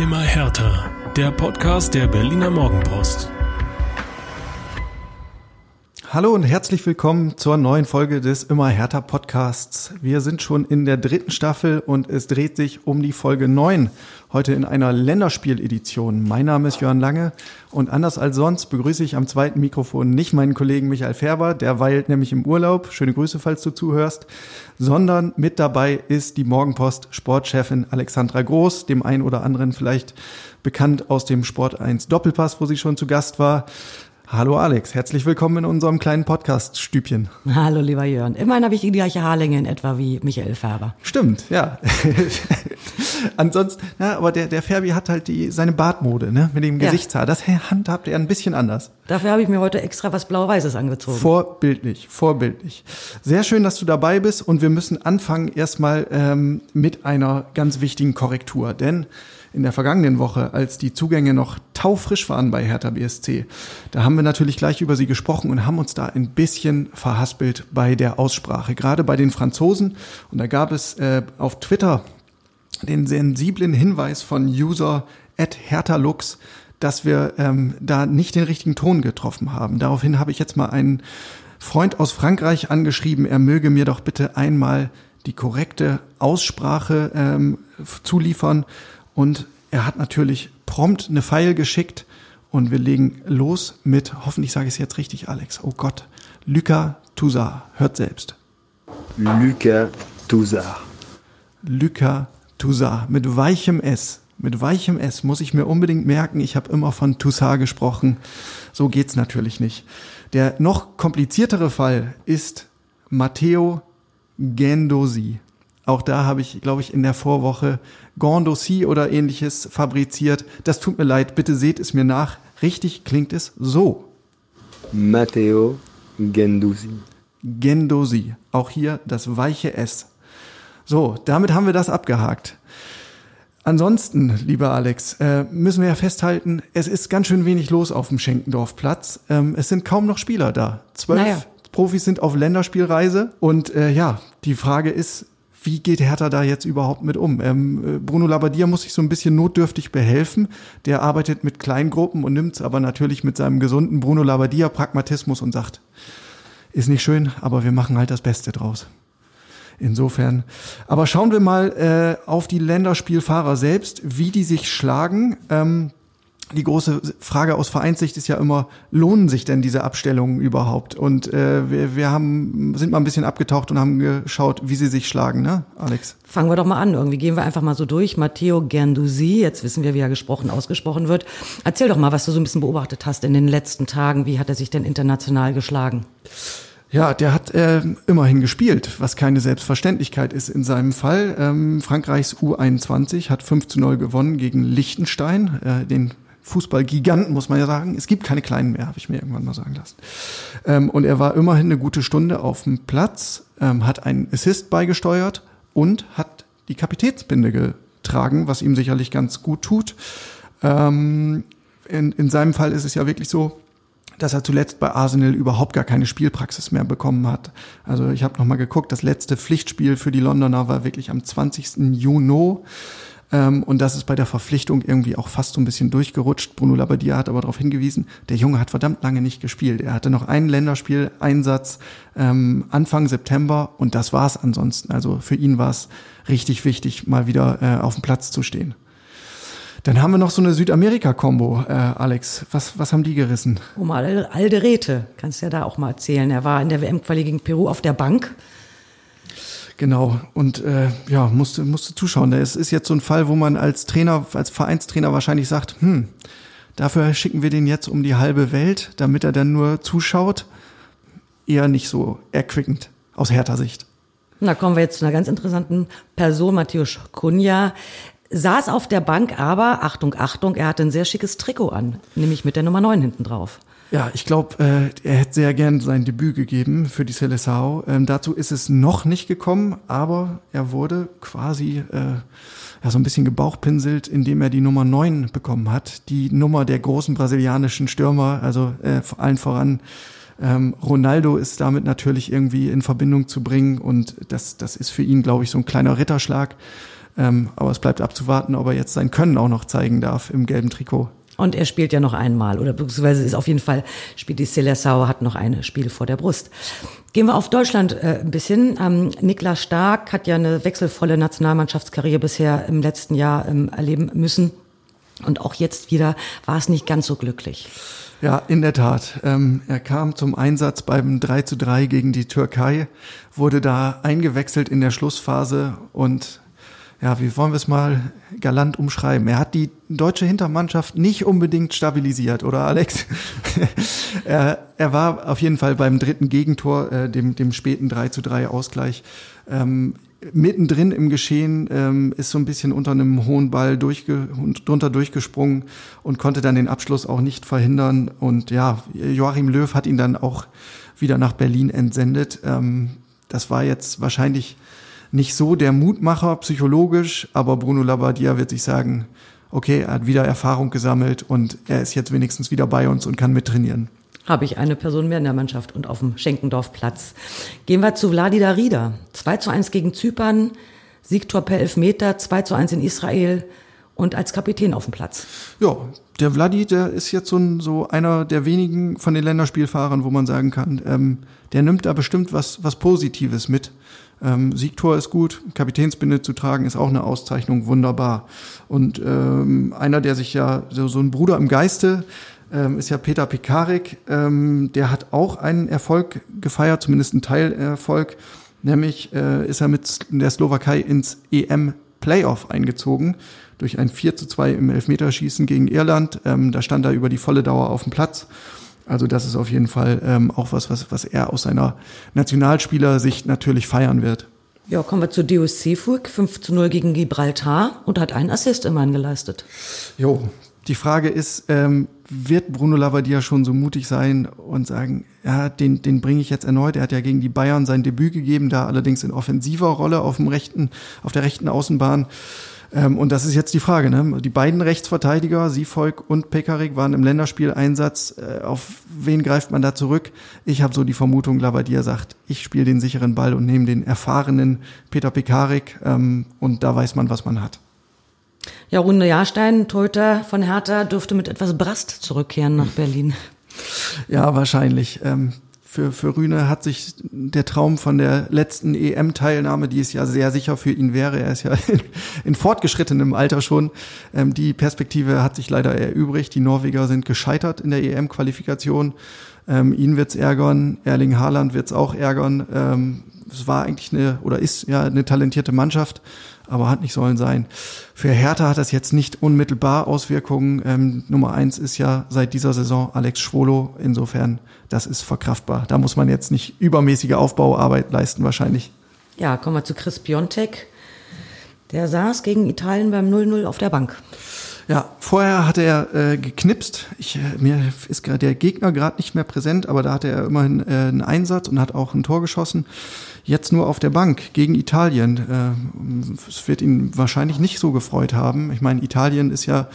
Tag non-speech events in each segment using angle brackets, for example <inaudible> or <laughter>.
Immer härter. Der Podcast der Berliner Morgenpost. Hallo und herzlich willkommen zur neuen Folge des Immer härter Podcasts. Wir sind schon in der dritten Staffel und es dreht sich um die Folge 9. Heute in einer Länderspieledition. Mein Name ist Jörn Lange und anders als sonst begrüße ich am zweiten Mikrofon nicht meinen Kollegen Michael Färber, der weilt nämlich im Urlaub. Schöne Grüße, falls du zuhörst. Sondern mit dabei ist die Morgenpost Sportchefin Alexandra Groß, dem einen oder anderen vielleicht bekannt aus dem Sport 1 Doppelpass, wo sie schon zu Gast war. Hallo Alex, herzlich willkommen in unserem kleinen Podcast-Stübchen. Hallo lieber Jörn. Immerhin habe ich die gleiche Haarlänge in etwa wie Michael Färber. Stimmt, ja. <laughs> Ansonsten, ja, aber der, der Färbi hat halt die, seine Bartmode, ne, mit dem Ja. Gesichtshaar. Das handhabt er ein bisschen anders. Dafür habe ich mir heute extra was Blau-Weißes angezogen. Vorbildlich, vorbildlich. Sehr schön, dass du dabei bist und wir müssen anfangen erstmal ähm, mit einer ganz wichtigen Korrektur. Denn in der vergangenen Woche, als die Zugänge noch taufrisch waren bei Hertha BSC, da haben wir natürlich gleich über sie gesprochen und haben uns da ein bisschen verhaspelt bei der Aussprache, gerade bei den Franzosen. Und da gab es äh, auf Twitter den sensiblen Hinweis von User at hertalux, dass wir ähm, da nicht den richtigen Ton getroffen haben. Daraufhin habe ich jetzt mal einen Freund aus Frankreich angeschrieben, er möge mir doch bitte einmal die korrekte Aussprache ähm, zuliefern. Und er hat natürlich prompt eine File geschickt und wir legen los mit, hoffentlich sage ich es jetzt richtig, Alex, oh Gott, Lucas Toussaint, hört selbst. Lucas Touzard. Lucas Toussaint mit weichem S. Mit weichem S muss ich mir unbedingt merken, ich habe immer von Toussaint gesprochen. So geht's natürlich nicht. Der noch kompliziertere Fall ist Matteo Gendosi. Auch da habe ich, glaube ich, in der Vorwoche Gondossi oder ähnliches fabriziert. Das tut mir leid, bitte seht es mir nach. Richtig klingt es so. Matteo Gendouzi. Gendosi. Auch hier das weiche S. So, damit haben wir das abgehakt. Ansonsten, lieber Alex, äh, müssen wir ja festhalten, es ist ganz schön wenig los auf dem Schenkendorfplatz. Ähm, es sind kaum noch Spieler da. Zwölf Naja. Profis sind auf Länderspielreise. Und äh, ja, die Frage ist, wie geht Hertha da jetzt überhaupt mit um? Ähm, äh, Bruno Labbadia muss sich so ein bisschen notdürftig behelfen. Der arbeitet mit Kleingruppen und nimmt es aber natürlich mit seinem gesunden Bruno Labbadia-Pragmatismus und sagt, ist nicht schön, aber wir machen halt das Beste draus. Insofern. Aber schauen wir mal äh, auf die Länderspielfahrer selbst, wie die sich schlagen. Ähm, die große Frage aus Vereinssicht ist ja immer, lohnen sich denn diese Abstellungen überhaupt? Und äh, wir, wir haben, sind mal ein bisschen abgetaucht und haben geschaut, wie sie sich schlagen, ne, Alex? Fangen wir doch mal an. Irgendwie gehen wir einfach mal so durch. Matteo Gerdouzi, jetzt wissen wir, wie er gesprochen, ausgesprochen wird. Erzähl doch mal, was du so ein bisschen beobachtet hast in den letzten Tagen. Wie hat er sich denn international geschlagen? Ja, der hat äh, immerhin gespielt, was keine Selbstverständlichkeit ist in seinem Fall. Ähm, Frankreichs U21 hat 5 zu 0 gewonnen gegen Liechtenstein, äh, den Fußballgiganten, muss man ja sagen. Es gibt keine kleinen mehr, habe ich mir irgendwann mal sagen lassen. Ähm, und er war immerhin eine gute Stunde auf dem Platz, ähm, hat einen Assist beigesteuert und hat die Kapitätsbinde getragen, was ihm sicherlich ganz gut tut. Ähm, in, in seinem Fall ist es ja wirklich so, dass er zuletzt bei Arsenal überhaupt gar keine Spielpraxis mehr bekommen hat. Also ich habe noch mal geguckt, das letzte Pflichtspiel für die Londoner war wirklich am 20. Juni. Ähm, und das ist bei der Verpflichtung irgendwie auch fast so ein bisschen durchgerutscht. Bruno Labbadia hat aber darauf hingewiesen, der Junge hat verdammt lange nicht gespielt. Er hatte noch einen Länderspieleinsatz ähm, Anfang September und das war's ansonsten. Also für ihn war es richtig wichtig, mal wieder äh, auf dem Platz zu stehen. Dann haben wir noch so eine Südamerika-Kombo, äh, Alex. Was, was haben die gerissen? Al- Alderete, kannst ja da auch mal erzählen. Er war in der WM-Quali gegen Peru auf der Bank. Genau, und äh, ja, musste, musste zuschauen. Es ist jetzt so ein Fall, wo man als Trainer, als Vereinstrainer wahrscheinlich sagt, hm, dafür schicken wir den jetzt um die halbe Welt, damit er dann nur zuschaut. Eher nicht so erquickend aus härter Sicht. Da kommen wir jetzt zu einer ganz interessanten Person, Matthäus Cunha. Saß auf der Bank, aber, Achtung, Achtung, er hatte ein sehr schickes Trikot an, nämlich mit der Nummer 9 hinten drauf. Ja, ich glaube, äh, er hätte sehr gern sein Debüt gegeben für die Seleção. Ähm, dazu ist es noch nicht gekommen, aber er wurde quasi äh, ja, so ein bisschen gebauchpinselt, indem er die Nummer 9 bekommen hat. Die Nummer der großen brasilianischen Stürmer, also äh, allen voran ähm, Ronaldo ist damit natürlich irgendwie in Verbindung zu bringen und das, das ist für ihn, glaube ich, so ein kleiner Ritterschlag. Ähm, aber es bleibt abzuwarten, ob er jetzt sein Können auch noch zeigen darf im gelben Trikot. Und er spielt ja noch einmal, oder beziehungsweise ist auf jeden Fall, spielt die Seleção, hat noch ein Spiel vor der Brust. Gehen wir auf Deutschland äh, ein bisschen. Ähm, Niklas Stark hat ja eine wechselvolle Nationalmannschaftskarriere bisher im letzten Jahr ähm, erleben müssen. Und auch jetzt wieder war es nicht ganz so glücklich. Ja, in der Tat. Ähm, er kam zum Einsatz beim 3 zu 3 gegen die Türkei, wurde da eingewechselt in der Schlussphase und ja, wie wollen wir es mal galant umschreiben? Er hat die deutsche Hintermannschaft nicht unbedingt stabilisiert, oder Alex? <laughs> er, er war auf jeden Fall beim dritten Gegentor, äh, dem, dem späten 3 zu 3 Ausgleich, ähm, mittendrin im Geschehen, ähm, ist so ein bisschen unter einem hohen Ball durchge drunter durchgesprungen und konnte dann den Abschluss auch nicht verhindern. Und ja, Joachim Löw hat ihn dann auch wieder nach Berlin entsendet. Ähm, das war jetzt wahrscheinlich nicht so der Mutmacher psychologisch, aber Bruno Labbadia wird sich sagen, okay, er hat wieder Erfahrung gesammelt und er ist jetzt wenigstens wieder bei uns und kann mittrainieren. Habe ich eine Person mehr in der Mannschaft und auf dem Schenkendorfplatz. Gehen wir zu Vladi Darida. 2 zu 1 gegen Zypern, Siegtor per Elfmeter, 2 zu 1 in Israel und als Kapitän auf dem Platz. Ja, der Vladi, der ist jetzt so, ein, so einer der wenigen von den Länderspielfahrern, wo man sagen kann, ähm, der nimmt da bestimmt was, was Positives mit. Ähm, Siegtor ist gut, Kapitänsbinde zu tragen ist auch eine Auszeichnung, wunderbar. Und ähm, einer, der sich ja so, so ein Bruder im Geiste ähm, ist ja Peter Pekarik. Ähm, der hat auch einen Erfolg gefeiert, zumindest einen Teilerfolg. Nämlich äh, ist er mit der Slowakei ins EM-Playoff eingezogen durch ein 4 zu 2 im Elfmeterschießen gegen Irland. Ähm, da stand er über die volle Dauer auf dem Platz. Also das ist auf jeden Fall ähm, auch was, was, was er aus seiner Nationalspielersicht natürlich feiern wird. Ja, kommen wir zu Deus Seefug, 5 zu 0 gegen Gibraltar und hat einen Assist immerhin geleistet. Jo, die Frage ist, ähm, wird Bruno Labbadia schon so mutig sein und sagen, ja, den, den bringe ich jetzt erneut. Er hat ja gegen die Bayern sein Debüt gegeben, da allerdings in offensiver Rolle auf dem rechten, auf der rechten Außenbahn. Ähm, und das ist jetzt die Frage. Ne? Die beiden Rechtsverteidiger, Siefolk und Pekarik, waren im Länderspieleinsatz. Äh, auf wen greift man da zurück? Ich habe so die Vermutung, Labbadia sagt, ich spiele den sicheren Ball und nehme den erfahrenen Peter Pekarik. Ähm, und da weiß man, was man hat. Ja, Runde Jahrstein, Torhüter von Hertha, dürfte mit etwas Brast zurückkehren nach Berlin. Ja, wahrscheinlich. Ähm, für, für Rühne hat sich der Traum von der letzten EM-Teilnahme, die es ja sehr sicher für ihn wäre, er ist ja <laughs> in, in fortgeschrittenem Alter schon, ähm, die Perspektive hat sich leider erübrigt. Die Norweger sind gescheitert in der EM-Qualifikation. Ähm, ihn wird's ärgern, Erling Haaland wird's auch ärgern. Ähm, es war eigentlich eine, oder ist ja eine talentierte Mannschaft, aber hat nicht sollen sein. Für Hertha hat das jetzt nicht unmittelbar Auswirkungen. Ähm, Nummer eins ist ja seit dieser Saison Alex Schwolo. Insofern, das ist verkraftbar. Da muss man jetzt nicht übermäßige Aufbauarbeit leisten wahrscheinlich. Ja, kommen wir zu Chris Piontek. Der saß gegen Italien beim 0-0 auf der Bank. Ja, vorher hatte er äh, geknipst. Ich, äh, mir ist gerade der Gegner gerade nicht mehr präsent, aber da hatte er immerhin äh, einen Einsatz und hat auch ein Tor geschossen. Jetzt nur auf der Bank gegen Italien. Äh, es wird ihn wahrscheinlich nicht so gefreut haben. Ich meine, Italien ist ja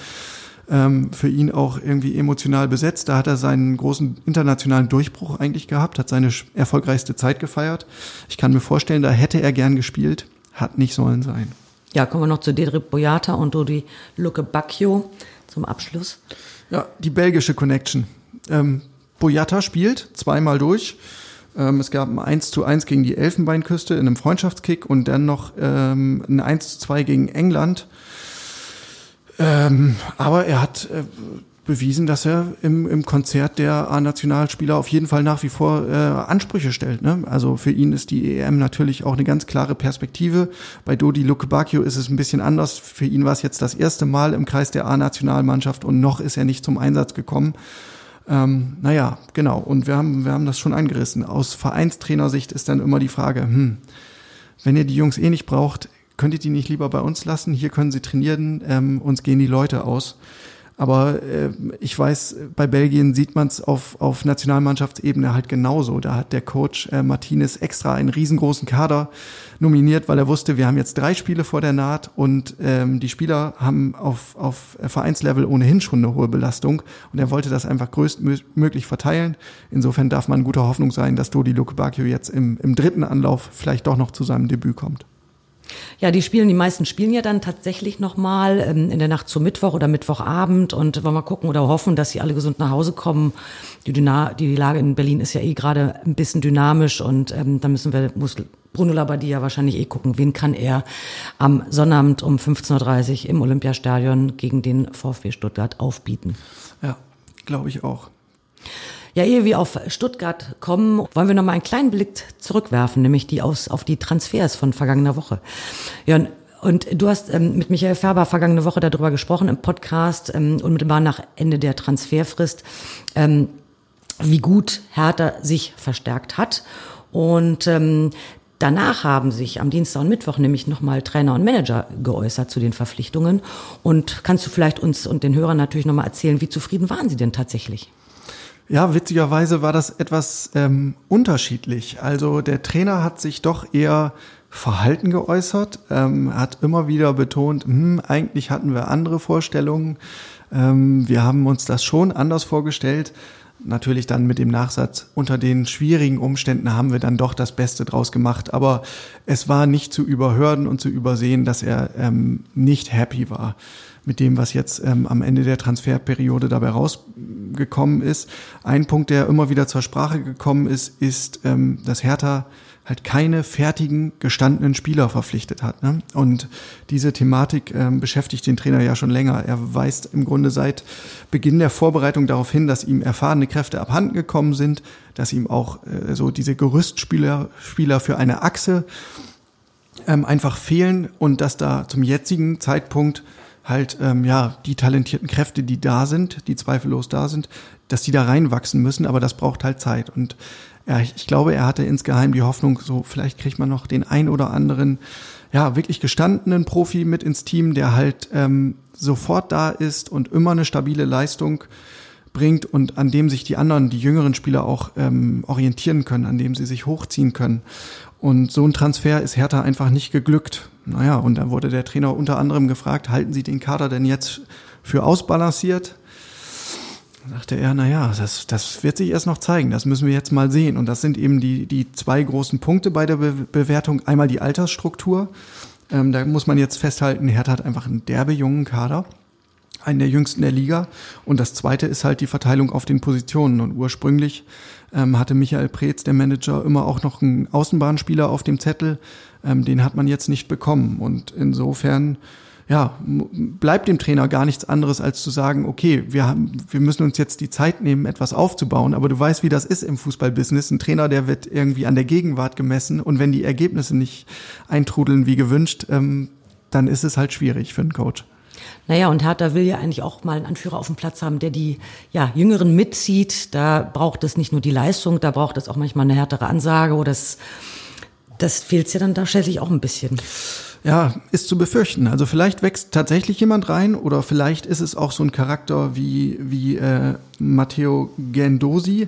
ähm, für ihn auch irgendwie emotional besetzt. Da hat er seinen großen internationalen Durchbruch eigentlich gehabt, hat seine erfolgreichste Zeit gefeiert. Ich kann mir vorstellen, da hätte er gern gespielt, hat nicht sollen sein. Ja, kommen wir noch zu Dedrick Boyata und Dodi Luke Bacchio zum Abschluss. Ja, die belgische Connection. Ähm, Boyata spielt zweimal durch. Ähm, es gab ein 1 zu 1 gegen die Elfenbeinküste in einem Freundschaftskick und dann noch ähm, ein 1 zu 2 gegen England. Ähm, aber er hat äh, bewiesen, dass er im, im Konzert der A-Nationalspieler auf jeden Fall nach wie vor äh, Ansprüche stellt. Ne? Also für ihn ist die EM natürlich auch eine ganz klare Perspektive. Bei Dodi Lukebakio ist es ein bisschen anders. Für ihn war es jetzt das erste Mal im Kreis der A-Nationalmannschaft und noch ist er nicht zum Einsatz gekommen. Ähm, naja, genau. Und wir haben, wir haben das schon angerissen. Aus Vereinstrainersicht ist dann immer die Frage, hm, wenn ihr die Jungs eh nicht braucht, könnt ihr die nicht lieber bei uns lassen? Hier können sie trainieren, ähm, uns gehen die Leute aus. Aber äh, ich weiß, bei Belgien sieht man es auf, auf Nationalmannschaftsebene halt genauso. Da hat der Coach äh, Martinez extra einen riesengroßen Kader nominiert, weil er wusste, wir haben jetzt drei Spiele vor der Naht und ähm, die Spieler haben auf, auf Vereinslevel ohnehin schon eine hohe Belastung und er wollte das einfach größtmöglich verteilen. Insofern darf man guter Hoffnung sein, dass Dodi Lukebakio jetzt im, im dritten Anlauf vielleicht doch noch zu seinem Debüt kommt. Ja, die spielen, die meisten spielen ja dann tatsächlich nochmal ähm, in der Nacht zu Mittwoch oder Mittwochabend und wollen wir gucken oder hoffen, dass sie alle gesund nach Hause kommen. Die, Dyna die Lage in Berlin ist ja eh gerade ein bisschen dynamisch und ähm, da müssen wir, muss Bruno Labbadia wahrscheinlich eh gucken, wen kann er am Sonnabend um 15.30 Uhr im Olympiastadion gegen den VfB Stuttgart aufbieten. Ja, glaube ich auch. Ja, ehe wir auf Stuttgart kommen, wollen wir noch mal einen kleinen Blick zurückwerfen, nämlich die aus, auf die Transfers von vergangener Woche. Ja, und du hast ähm, mit Michael Färber vergangene Woche darüber gesprochen im Podcast, ähm, unmittelbar nach Ende der Transferfrist, ähm, wie gut Hertha sich verstärkt hat. Und ähm, Danach haben sich am Dienstag und Mittwoch nämlich nochmal Trainer und Manager geäußert zu den Verpflichtungen. Und kannst du vielleicht uns und den Hörern natürlich nochmal erzählen, wie zufrieden waren sie denn tatsächlich? Ja, witzigerweise war das etwas ähm, unterschiedlich. Also der Trainer hat sich doch eher verhalten geäußert, ähm, hat immer wieder betont, hm, eigentlich hatten wir andere Vorstellungen. Ähm, wir haben uns das schon anders vorgestellt. Natürlich dann mit dem Nachsatz, unter den schwierigen Umständen haben wir dann doch das Beste draus gemacht. Aber es war nicht zu überhören und zu übersehen, dass er ähm, nicht happy war mit dem, was jetzt ähm, am Ende der Transferperiode dabei rausgekommen ist. Ein Punkt, der immer wieder zur Sprache gekommen ist, ist, ähm, dass Hertha halt keine fertigen, gestandenen Spieler verpflichtet hat. Ne? Und diese Thematik ähm, beschäftigt den Trainer ja schon länger. Er weist im Grunde seit Beginn der Vorbereitung darauf hin, dass ihm erfahrene Kräfte abhanden gekommen sind, dass ihm auch äh, so diese Gerüstspieler Spieler für eine Achse ähm, einfach fehlen und dass da zum jetzigen Zeitpunkt halt ähm, ja die talentierten Kräfte, die da sind, die zweifellos da sind, dass die da reinwachsen müssen, aber das braucht halt Zeit. Und ja, ich, ich glaube, er hatte insgeheim die Hoffnung, so vielleicht kriegt man noch den ein oder anderen, ja, wirklich gestandenen Profi mit ins Team, der halt ähm, sofort da ist und immer eine stabile Leistung bringt und an dem sich die anderen, die jüngeren Spieler auch ähm, orientieren können, an dem sie sich hochziehen können. Und so ein Transfer ist Hertha einfach nicht geglückt. Naja, und dann wurde der Trainer unter anderem gefragt, halten Sie den Kader denn jetzt für ausbalanciert? Sagte er, naja, das, das wird sich erst noch zeigen, das müssen wir jetzt mal sehen. Und das sind eben die, die zwei großen Punkte bei der Be Bewertung. Einmal die Altersstruktur. Ähm, da muss man jetzt festhalten, Hertha hat einfach einen derbe jungen Kader einen der jüngsten der Liga. Und das zweite ist halt die Verteilung auf den Positionen. Und ursprünglich ähm, hatte Michael Preetz, der Manager, immer auch noch einen Außenbahnspieler auf dem Zettel. Ähm, den hat man jetzt nicht bekommen. Und insofern, ja, bleibt dem Trainer gar nichts anderes, als zu sagen, okay, wir haben, wir müssen uns jetzt die Zeit nehmen, etwas aufzubauen. Aber du weißt, wie das ist im Fußballbusiness. Ein Trainer, der wird irgendwie an der Gegenwart gemessen. Und wenn die Ergebnisse nicht eintrudeln wie gewünscht, ähm, dann ist es halt schwierig für einen Coach. Naja, und Hertha will ja eigentlich auch mal einen Anführer auf dem Platz haben, der die ja, Jüngeren mitzieht. Da braucht es nicht nur die Leistung, da braucht es auch manchmal eine härtere Ansage oder das, das fehlt ja dann tatsächlich auch ein bisschen. Ja, ist zu befürchten. Also vielleicht wächst tatsächlich jemand rein oder vielleicht ist es auch so ein Charakter wie, wie äh, Matteo Gendosi,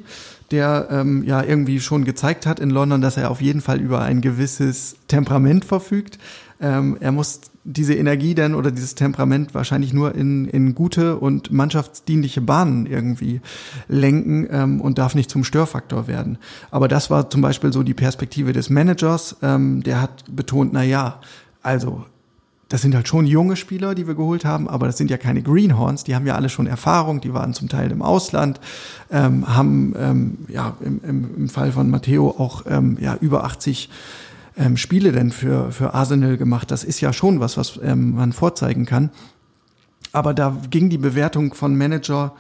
der ähm, ja irgendwie schon gezeigt hat in London, dass er auf jeden Fall über ein gewisses Temperament verfügt. Ähm, er muss diese Energie denn oder dieses Temperament wahrscheinlich nur in, in gute und mannschaftsdienliche Bahnen irgendwie lenken ähm, und darf nicht zum Störfaktor werden. Aber das war zum Beispiel so die Perspektive des Managers. Ähm, der hat betont, na ja, also das sind halt schon junge Spieler, die wir geholt haben, aber das sind ja keine Greenhorns, die haben ja alle schon Erfahrung, die waren zum Teil im Ausland, ähm, haben ähm, ja im, im, Fall von Matteo auch ähm, ja über 80 ähm, Spiele denn für, für Arsenal gemacht? Das ist ja schon was, was ähm, man vorzeigen kann. Aber da ging die Bewertung von Manager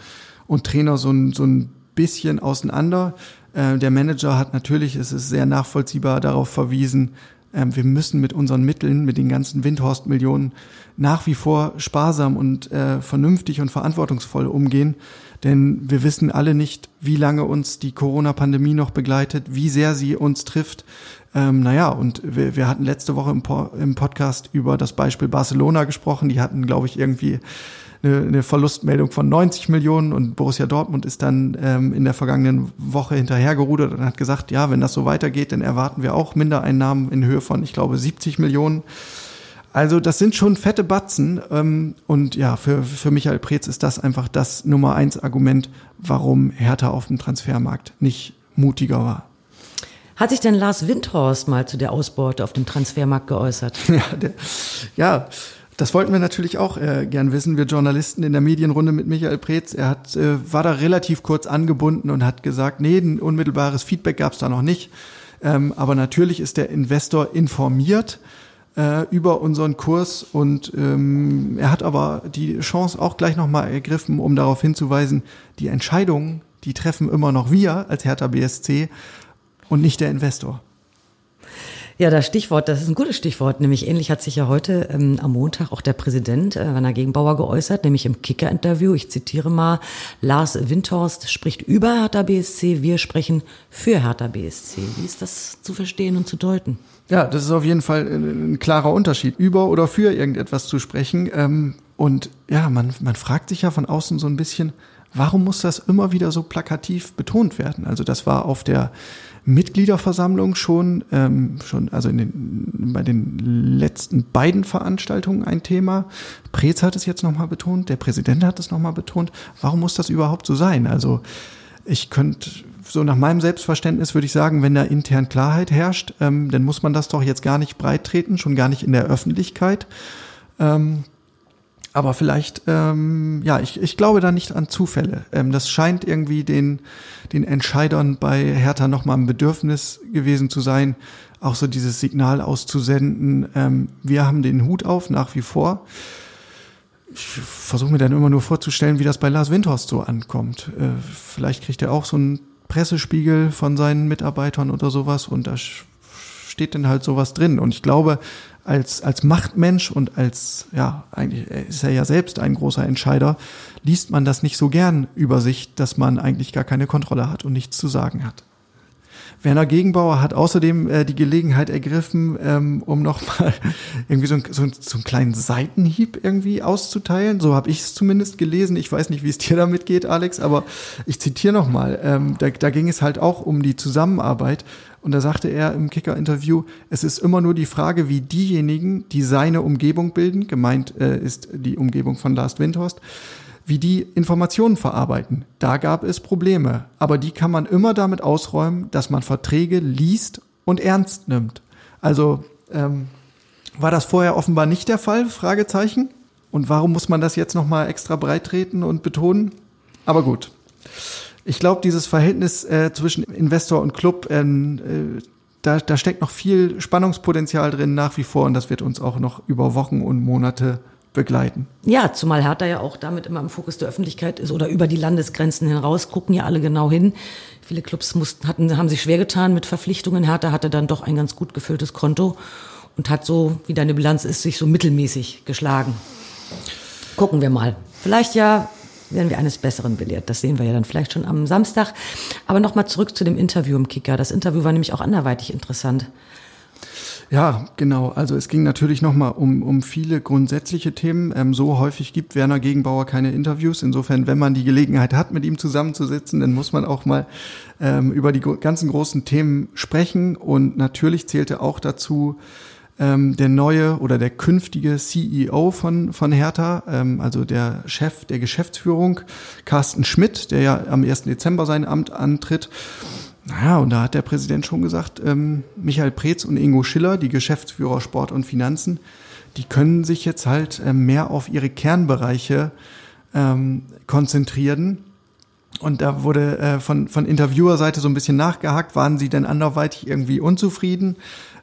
und Trainer so ein, so ein bisschen auseinander. Äh, der Manager hat natürlich, es ist sehr nachvollziehbar darauf verwiesen, äh, wir müssen mit unseren Mitteln, mit den ganzen Windhorst-Millionen nach wie vor sparsam und äh, vernünftig und verantwortungsvoll umgehen. Denn wir wissen alle nicht, wie lange uns die Corona-Pandemie noch begleitet, wie sehr sie uns trifft. Ähm, naja, und wir, wir hatten letzte Woche im, po im Podcast über das Beispiel Barcelona gesprochen. Die hatten, glaube ich, irgendwie eine, eine Verlustmeldung von 90 Millionen und Borussia Dortmund ist dann ähm, in der vergangenen Woche hinterhergerudert und hat gesagt, ja, wenn das so weitergeht, dann erwarten wir auch Mindereinnahmen in Höhe von, ich glaube, 70 Millionen. Also das sind schon fette Batzen ähm, und ja, für, für Michael Preetz ist das einfach das Nummer eins Argument, warum Hertha auf dem Transfermarkt nicht mutiger war. Hat sich denn Lars Windhorst mal zu der Ausbeute auf dem Transfermarkt geäußert? <laughs> Ja, der, ja das wollten wir natürlich auch äh, gern wissen, wir Journalisten in der Medienrunde mit Michael Preetz. Er hat, äh, war da relativ kurz angebunden und hat gesagt, nee, ein unmittelbares Feedback gab es da noch nicht. Ähm, aber natürlich ist der Investor informiert äh, über unseren Kurs und ähm, er hat aber die Chance auch gleich nochmal ergriffen, um darauf hinzuweisen, die Entscheidungen, die treffen immer noch wir als Hertha BSC und nicht der Investor. Ja, das Stichwort, das ist ein gutes Stichwort. Nämlich ähnlich hat sich ja heute ähm, am Montag auch der Präsident äh, Werner Gegenbauer geäußert, nämlich im Kicker-Interview. Ich zitiere mal, Lars Windhorst spricht über Hertha BSC, wir sprechen für Hertha BSC. Wie ist das zu verstehen und zu deuten? Ja, das ist auf jeden Fall ein, ein klarer Unterschied, über oder für irgendetwas zu sprechen. Ähm, und ja, man, man fragt sich ja von außen so ein bisschen, warum muss das immer wieder so plakativ betont werden? Also das war auf der Mitgliederversammlung schon, ähm, schon also in den, bei den letzten beiden Veranstaltungen ein Thema. Preetz hat es jetzt nochmal betont, der Präsident hat es nochmal betont. Warum muss das überhaupt so sein? Also ich könnte, so nach meinem Selbstverständnis würde ich sagen, wenn da intern Klarheit herrscht, ähm, dann muss man das doch jetzt gar nicht breit treten, schon gar nicht in der Öffentlichkeit. Ähm, aber vielleicht, ähm, ja, ich, ich glaube da nicht an Zufälle. Ähm, das scheint irgendwie den, den Entscheidern bei Hertha nochmal ein Bedürfnis gewesen zu sein, auch so dieses Signal auszusenden, ähm, wir haben den Hut auf nach wie vor. Ich versuche mir dann immer nur vorzustellen, wie das bei Lars Windhorst so ankommt. Äh, vielleicht kriegt er auch so einen Pressespiegel von seinen Mitarbeitern oder sowas und da steht dann halt sowas drin. Und ich glaube, als, als Machtmensch und als, ja, eigentlich ist er ja selbst ein großer Entscheider, liest man das nicht so gern über sich, dass man eigentlich gar keine Kontrolle hat und nichts zu sagen hat. Werner Gegenbauer hat außerdem äh, die Gelegenheit ergriffen, ähm, um nochmal <laughs> irgendwie so, ein, so, so einen kleinen Seitenhieb irgendwie auszuteilen. So habe ich es zumindest gelesen. Ich weiß nicht, wie es dir damit geht, Alex, aber ich zitiere nochmal. Ähm, da, da ging es halt auch um die Zusammenarbeit. Und da sagte er im Kicker-Interview, es ist immer nur die Frage, wie diejenigen, die seine Umgebung bilden, gemeint äh, ist die Umgebung von Lars Windhorst, wie die Informationen verarbeiten. Da gab es Probleme, aber die kann man immer damit ausräumen, dass man Verträge liest und ernst nimmt. Also ähm, war das vorher offenbar nicht der Fall? Fragezeichen. Und warum muss man das jetzt noch mal extra breit treten und betonen? Aber gut. Ich glaube, dieses Verhältnis äh, zwischen Investor und Club, ähm, äh, da, da steckt noch viel Spannungspotenzial drin nach wie vor und das wird uns auch noch über Wochen und Monate begleiten. Ja, zumal Hertha ja auch damit immer im Fokus der Öffentlichkeit ist oder über die Landesgrenzen hinaus gucken ja alle genau hin. Viele Clubs mussten, hatten, haben sich schwer getan mit Verpflichtungen. Hertha hatte dann doch ein ganz gut gefülltes Konto und hat so, wie deine Bilanz ist, sich so mittelmäßig geschlagen. Gucken wir mal. Vielleicht ja werden wir eines Besseren belehrt. Das sehen wir ja dann vielleicht schon am Samstag. Aber nochmal zurück zu dem Interview im Kicker. Das Interview war nämlich auch anderweitig interessant. Ja, genau. Also es ging natürlich nochmal um, um viele grundsätzliche Themen. Ähm, so häufig gibt Werner Gegenbauer keine Interviews. Insofern, wenn man die Gelegenheit hat, mit ihm zusammenzusitzen, dann muss man auch mal ähm, über die ganzen großen Themen sprechen. Und natürlich zählte auch dazu, ähm, der neue oder der künftige CEO von, von Hertha, ähm, also der Chef der Geschäftsführung, Carsten Schmidt, der ja am 1. Dezember sein Amt antritt. Naja, und da hat der Präsident schon gesagt, ähm, Michael Preetz und Ingo Schiller, die Geschäftsführer Sport und Finanzen, die können sich jetzt halt äh, mehr auf ihre Kernbereiche ähm, konzentrieren. Und da wurde äh, von, von Interviewerseite so ein bisschen nachgehakt, waren sie denn anderweitig irgendwie unzufrieden?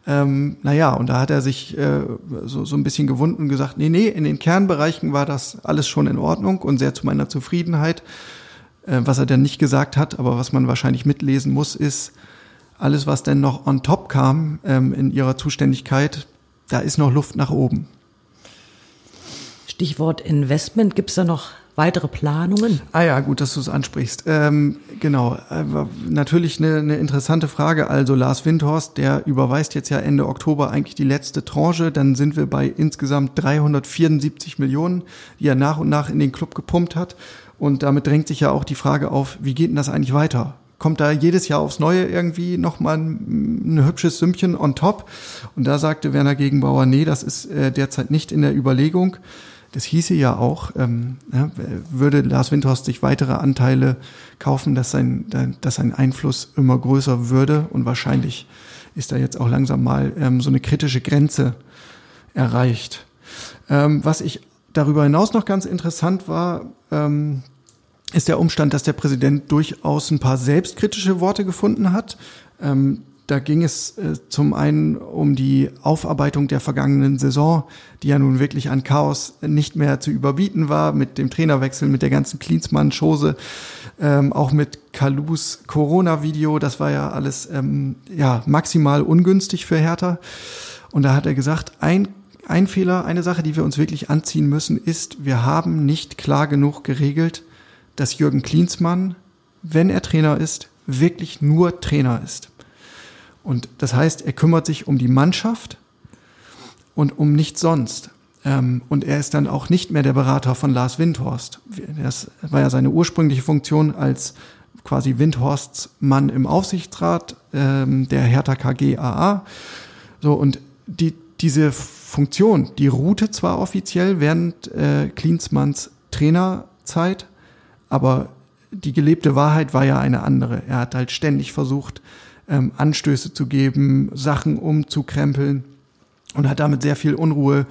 Ähm, naja, und da hat er sich äh, so, so ein bisschen gewunden und gesagt, nee, nee, in den Kernbereichen war das alles schon in Ordnung und sehr zu meiner Zufriedenheit. Äh, was er dann nicht gesagt hat, aber was man wahrscheinlich mitlesen muss, ist, alles, was denn noch on top kam ähm, in ihrer Zuständigkeit, da ist noch Luft nach oben. Stichwort Investment, gibt es da noch weitere Planungen? Ah ja, gut, dass du es ansprichst. Ähm, genau, äh, natürlich eine, eine interessante Frage. Also Lars Windhorst, der überweist jetzt ja Ende Oktober eigentlich die letzte Tranche. Dann sind wir bei insgesamt 374 Millionen, die er nach und nach in den Club gepumpt hat. Und damit drängt sich ja auch die Frage auf, wie geht denn das eigentlich weiter? Kommt da jedes Jahr aufs Neue irgendwie nochmal ein, ein hübsches Sümmchen on top? Und da sagte Werner Gegenbauer, nee, das ist äh, derzeit nicht in der Überlegung. Das hieße ja auch, ähm, ja, würde Lars Windhorst sich weitere Anteile kaufen, dass sein, dass sein Einfluss immer größer würde und wahrscheinlich ist da jetzt auch langsam mal ähm, so eine kritische Grenze erreicht. Ähm, was ich darüber hinaus noch ganz interessant war, ähm, ist der Umstand, dass der Präsident durchaus ein paar selbstkritische Worte gefunden hat. Ähm, da ging es äh, zum einen um die Aufarbeitung der vergangenen Saison, die ja nun wirklich an Chaos nicht mehr zu überbieten war, mit dem Trainerwechsel, mit der ganzen Klinsmann-Chose, ähm, auch mit Kalus Corona-Video. Das war ja alles ähm, ja maximal ungünstig für Hertha. Und da hat er gesagt, ein ein Fehler, eine Sache, die wir uns wirklich anziehen müssen, ist, wir haben nicht klar genug geregelt, dass Jürgen Klinsmann, wenn er Trainer ist, wirklich nur Trainer ist. Und das heißt, er kümmert sich um die Mannschaft und um nichts sonst. Ähm, und er ist dann auch nicht mehr der Berater von Lars Windhorst. Das war ja seine ursprüngliche Funktion als quasi Windhorsts Mann im Aufsichtsrat ähm, der Hertha KGAA. So, und die, diese Funktion, die ruhte zwar offiziell während äh, Klinsmanns Trainerzeit, aber die gelebte Wahrheit war ja eine andere. Er hat halt ständig versucht, ähm, Anstöße zu geben, Sachen umzukrempeln und hat damit sehr viel Unruhe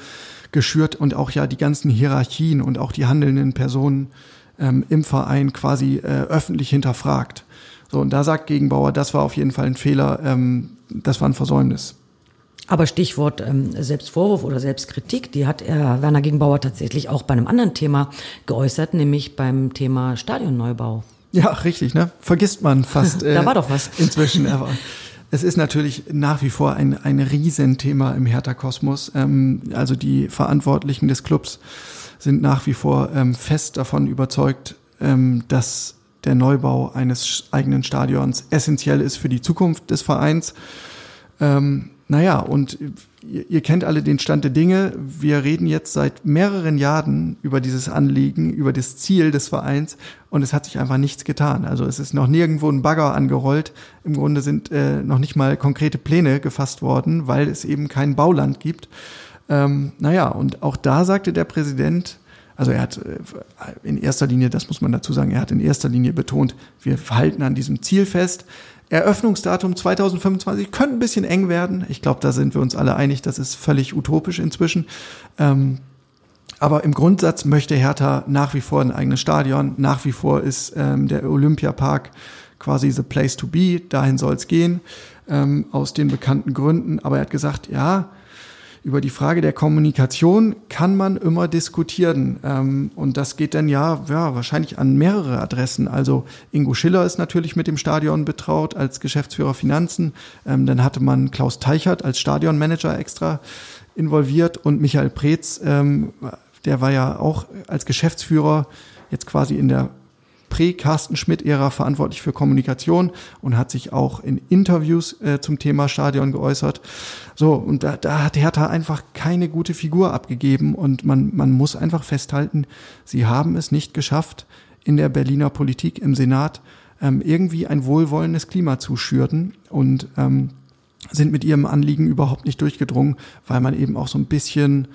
geschürt und auch ja die ganzen Hierarchien und auch die handelnden Personen ähm, im Verein quasi äh, öffentlich hinterfragt. So, und da sagt Gegenbauer, das war auf jeden Fall ein Fehler, ähm, das war ein Versäumnis. Aber Stichwort ähm, Selbstvorwurf oder Selbstkritik, die hat er Werner Gegenbauer tatsächlich auch bei einem anderen Thema geäußert, nämlich beim Thema Stadionneubau. Ja, richtig, ne? Vergisst man fast. <laughs> Äh, da war doch was. Inzwischen, aber es ist natürlich nach wie vor ein, ein Riesenthema im Hertha-Kosmos. Ähm, also die Verantwortlichen des Clubs sind nach wie vor ähm, fest davon überzeugt, ähm, dass der Neubau eines eigenen Stadions essentiell ist für die Zukunft des Vereins. Ähm, naja, und ihr, ihr, kennt alle den Stand der Dinge. Wir reden jetzt seit mehreren Jahren über dieses Anliegen, über das Ziel des Vereins und es hat sich einfach nichts getan. Also es ist noch nirgendwo ein Bagger angerollt. Im Grunde sind äh, noch nicht mal konkrete Pläne gefasst worden, weil es eben kein Bauland gibt. Ähm, naja, und auch da sagte der Präsident, also er hat äh, in erster Linie, das muss man dazu sagen, er hat in erster Linie betont, wir halten an diesem Ziel fest. Eröffnungsdatum 2025 könnte ein bisschen eng werden. Ich glaube, da sind wir uns alle einig, das ist völlig utopisch inzwischen. Ähm, aber im Grundsatz möchte Hertha nach wie vor ein eigenes Stadion. Nach wie vor ist ähm, der Olympiapark quasi the place to be. Dahin soll es gehen, ähm, aus den bekannten Gründen. Aber er hat gesagt, ja, über die Frage der Kommunikation kann man immer diskutieren. Ähm, und das geht dann ja, ja wahrscheinlich an mehrere Adressen. Also Ingo Schiller ist natürlich mit dem Stadion betraut als Geschäftsführer Finanzen. Ähm, dann hatte man Klaus Teichert als Stadionmanager extra involviert und Michael Preetz, ähm, der war ja auch als Geschäftsführer jetzt quasi in der Prä-Carsten Schmidt-Ära verantwortlich für Kommunikation und hat sich auch in Interviews äh, zum Thema Stadion geäußert. So, und da, da hat Hertha einfach keine gute Figur abgegeben und man, man muss einfach festhalten, sie haben es nicht geschafft, in der Berliner Politik im Senat ähm, irgendwie ein wohlwollendes Klima zu schürden und ähm, sind mit ihrem Anliegen überhaupt nicht durchgedrungen, weil man eben auch so ein bisschen,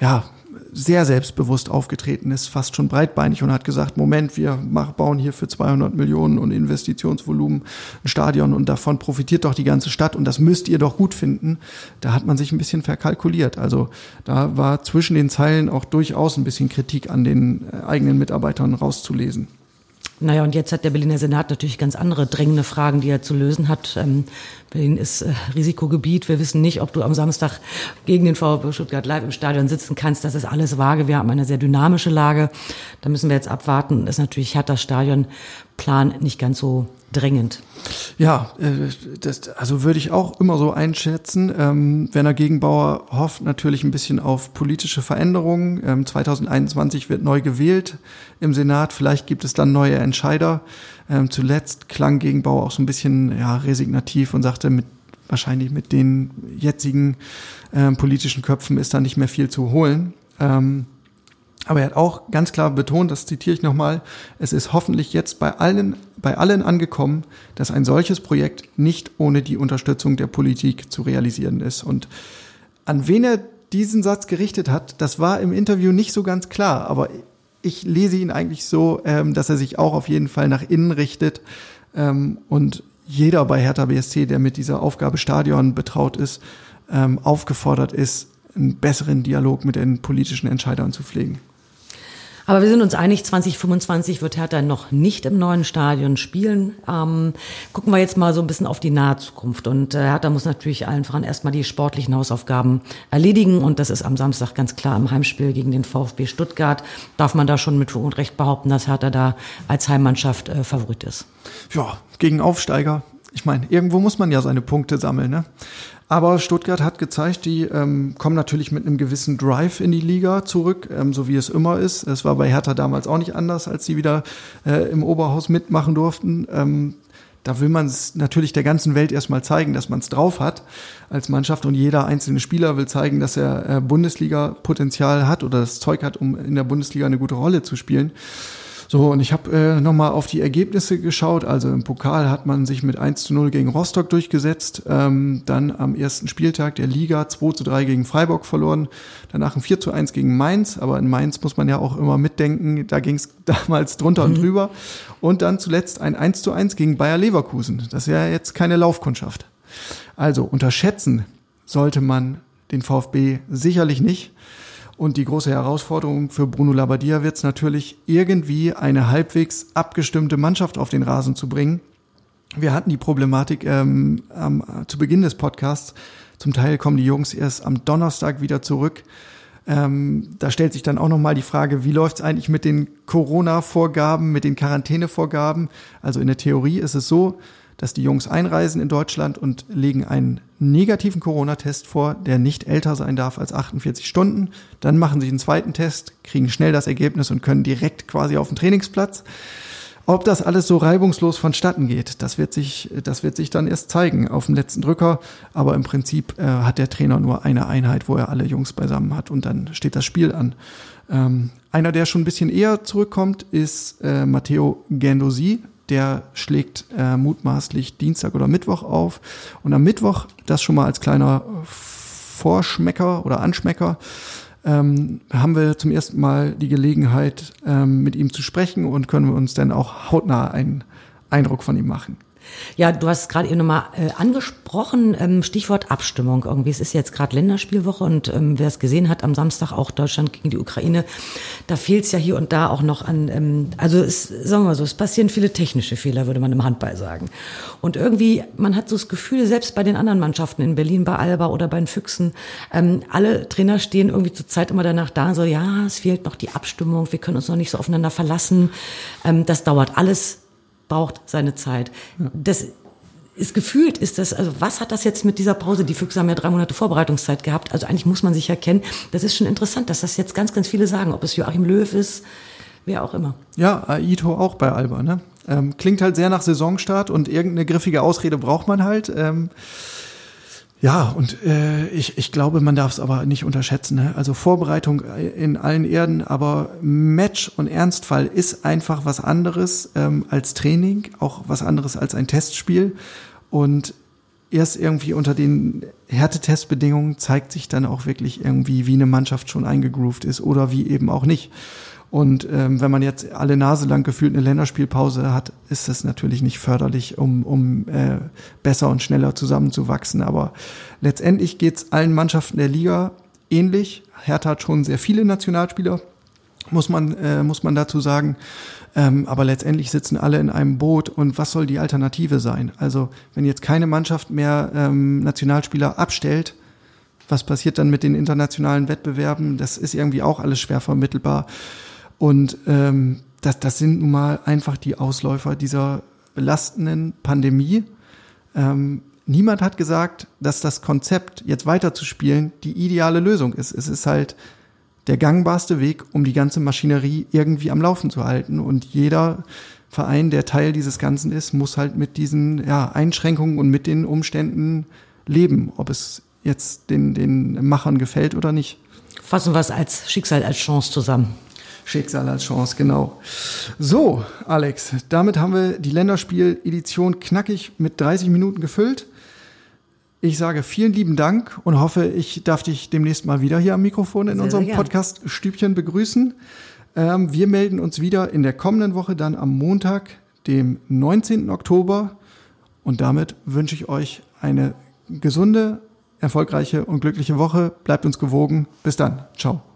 ja, sehr selbstbewusst aufgetreten ist, fast schon breitbeinig und hat gesagt, Moment, wir bauen hier für 200 Millionen und Investitionsvolumen ein Stadion und davon profitiert doch die ganze Stadt und das müsst ihr doch gut finden. Da hat man sich ein bisschen verkalkuliert. Also da war zwischen den Zeilen auch durchaus ein bisschen Kritik an den äh, eigenen Mitarbeitern rauszulesen. Naja, und jetzt hat der Berliner Senat natürlich ganz andere drängende Fragen, die er zu lösen hat. Ähm, Berlin ist äh, Risikogebiet. Wir wissen nicht, ob du am Samstag gegen den VfB Stuttgart live im Stadion sitzen kannst. Das ist alles vage. Wir haben eine sehr dynamische Lage. Da müssen wir jetzt abwarten. Ist natürlich hat das Stadionplan nicht ganz so drängend. Ja, äh, das, also würde ich auch immer so einschätzen. Ähm, Werner Gegenbauer hofft natürlich ein bisschen auf politische Veränderungen. Ähm, 2021 wird neu gewählt im Senat. Vielleicht gibt es dann neue Entscheider. Ähm, zuletzt klang Gegenbauer auch so ein bisschen ja, resignativ und sagte, mit, wahrscheinlich mit den jetzigen ähm, politischen Köpfen ist da nicht mehr viel zu holen. Aber er hat auch ganz klar betont, das zitiere ich nochmal, es ist hoffentlich jetzt bei allen, bei allen angekommen, dass ein solches Projekt nicht ohne die Unterstützung der Politik zu realisieren ist. Und an wen er diesen Satz gerichtet hat, das war im Interview nicht so ganz klar, aber ich lese ihn eigentlich so, ähm, dass er sich auch auf jeden Fall nach innen richtet ähm, und jeder bei Hertha BSC, der mit dieser Aufgabe Stadion betraut ist, ähm, aufgefordert ist, einen besseren Dialog mit den politischen Entscheidern zu pflegen. Aber wir sind uns einig, 2025 wird Hertha noch nicht im neuen Stadion spielen. Ähm, gucken wir jetzt mal so ein bisschen auf die nahe Zukunft. Und äh, Hertha muss natürlich allen voran erstmal die sportlichen Hausaufgaben erledigen. Und das ist am Samstag ganz klar im Heimspiel gegen den VfB Stuttgart. Darf man da schon mit Fug und Recht behaupten, dass Hertha da als Heimmannschaft äh, Favorit ist? Ja, gegen Aufsteiger. Ich meine, irgendwo muss man ja seine Punkte sammeln. Ne? Aber Stuttgart hat gezeigt, die ähm, kommen natürlich mit einem gewissen Drive in die Liga zurück, ähm, so wie es immer ist. Es war bei Hertha damals auch nicht anders, als sie wieder äh, im Oberhaus mitmachen durften. Ähm, da will man es natürlich der ganzen Welt erstmal zeigen, dass man es drauf hat als Mannschaft und jeder einzelne Spieler will zeigen, dass er äh, Bundesliga-Potenzial hat oder das Zeug hat, um in der Bundesliga eine gute Rolle zu spielen. So, und ich habe äh, nochmal auf die Ergebnisse geschaut. Also im Pokal hat man sich mit 1 zu 0 gegen Rostock durchgesetzt. Ähm, dann am ersten Spieltag der Liga 2 zu 3 gegen Freiburg verloren. Danach ein 4 zu 1 gegen Mainz. Aber in Mainz muss man ja auch immer mitdenken. Da ging es <laughs> damals drunter mhm. und drüber. Und dann zuletzt ein 1 zu 1 gegen Bayer Leverkusen. Das ist ja jetzt keine Laufkundschaft. Also unterschätzen sollte man den VfB sicherlich nicht. Und die große Herausforderung für Bruno Labbadia wird es natürlich, irgendwie eine halbwegs abgestimmte Mannschaft auf den Rasen zu bringen. Wir hatten die Problematik ähm, ähm, zu Beginn des Podcasts. Zum Teil kommen die Jungs erst am Donnerstag wieder zurück. Ähm, da stellt sich dann auch nochmal die Frage, wie läuft es eigentlich mit den Corona-Vorgaben, mit den Quarantänevorgaben? Also in der Theorie ist es so, dass die Jungs einreisen in Deutschland und legen einen negativen Corona-Test vor, der nicht älter sein darf als 48 Stunden. Dann machen sie einen zweiten Test, kriegen schnell das Ergebnis und können direkt quasi auf den Trainingsplatz. Ob das alles so reibungslos vonstatten geht, das wird sich, das wird sich dann erst zeigen auf dem letzten Drücker. Aber im Prinzip äh, hat der Trainer nur eine Einheit, wo er alle Jungs beisammen hat und dann steht das Spiel an. Ähm, einer, der schon ein bisschen eher zurückkommt, ist äh, Matteo Gendosi, der schlägt äh, mutmaßlich Dienstag oder Mittwoch auf. Und am Mittwoch, das schon mal als kleiner Vorschmecker oder Anschmecker, ähm, haben wir zum ersten Mal die Gelegenheit, ähm, mit ihm zu sprechen und können wir uns dann auch hautnah einen Eindruck von ihm machen. Ja, du hast gerade eben nochmal äh, angesprochen, ähm, Stichwort Abstimmung irgendwie. Es ist jetzt gerade Länderspielwoche und ähm, wer es gesehen hat, am Samstag auch Deutschland gegen die Ukraine, da fehlt es ja hier und da auch noch an, ähm, also es, sagen wir mal so, es passieren viele technische Fehler, würde man im Handball sagen. Und irgendwie, man hat so das Gefühl, selbst bei den anderen Mannschaften in Berlin, bei Alba oder bei den Füchsen, ähm, alle Trainer stehen irgendwie zur Zeit immer danach da, so ja, es fehlt noch die Abstimmung, wir können uns noch nicht so aufeinander verlassen. Ähm, das dauert alles braucht seine Zeit. Das ist gefühlt, ist das, also was hat das jetzt mit dieser Pause? Die Füchse haben ja drei Monate Vorbereitungszeit gehabt. Also eigentlich muss man sich ja kennen. Das ist schon interessant, dass das jetzt ganz, ganz viele sagen, ob es Joachim Löw ist, wer auch immer. Ja, Aito auch bei Alba, ne? Ähm, klingt halt sehr nach Saisonstart und irgendeine griffige Ausrede braucht man halt. Ähm, ja, und äh, ich, ich glaube, man darf es aber nicht unterschätzen. Ne? Also Vorbereitung in allen Erden, aber Match und Ernstfall ist einfach was anderes ähm, als Training, auch was anderes als ein Testspiel. Und erst irgendwie unter den Härtetestbedingungen zeigt sich dann auch wirklich irgendwie, wie eine Mannschaft schon eingegroovt ist oder wie eben auch nicht. Und ähm, wenn man jetzt alle Nase lang gefühlt eine Länderspielpause hat, ist das natürlich nicht förderlich, um, um äh, besser und schneller zusammenzuwachsen. Aber letztendlich geht's allen Mannschaften der Liga ähnlich. Hertha hat schon sehr viele Nationalspieler, muss man, äh, muss man dazu sagen. Ähm, aber letztendlich sitzen alle in einem Boot. Und was soll die Alternative sein? Also wenn jetzt keine Mannschaft mehr ähm, Nationalspieler abstellt, was passiert dann mit den internationalen Wettbewerben? Das ist irgendwie auch alles schwer vermittelbar. Und ähm, das, das sind nun mal einfach die Ausläufer dieser belastenden Pandemie. Ähm, niemand hat gesagt, dass das Konzept, jetzt weiterzuspielen, die ideale Lösung ist. Es ist halt der gangbarste Weg, um die ganze Maschinerie irgendwie am Laufen zu halten. Und jeder Verein, der Teil dieses Ganzen ist, muss halt mit diesen ja, Einschränkungen und mit den Umständen leben, ob es jetzt den, den Machern gefällt oder nicht. Fassen wir es als Schicksal, als Chance zusammen. Schicksal als Chance, genau. So, Alex, damit haben wir die Länderspiel-Edition knackig mit 30 Minuten gefüllt. Ich sage vielen lieben Dank und hoffe, ich darf dich demnächst mal wieder hier am Mikrofon in Sehr, unserem. Podcast-Stübchen begrüßen. Ähm, wir melden uns wieder in der kommenden Woche dann am Montag, dem 19. Oktober. Und damit wünsche ich euch eine gesunde, erfolgreiche und glückliche Woche. Bleibt uns gewogen. Bis dann. Ciao.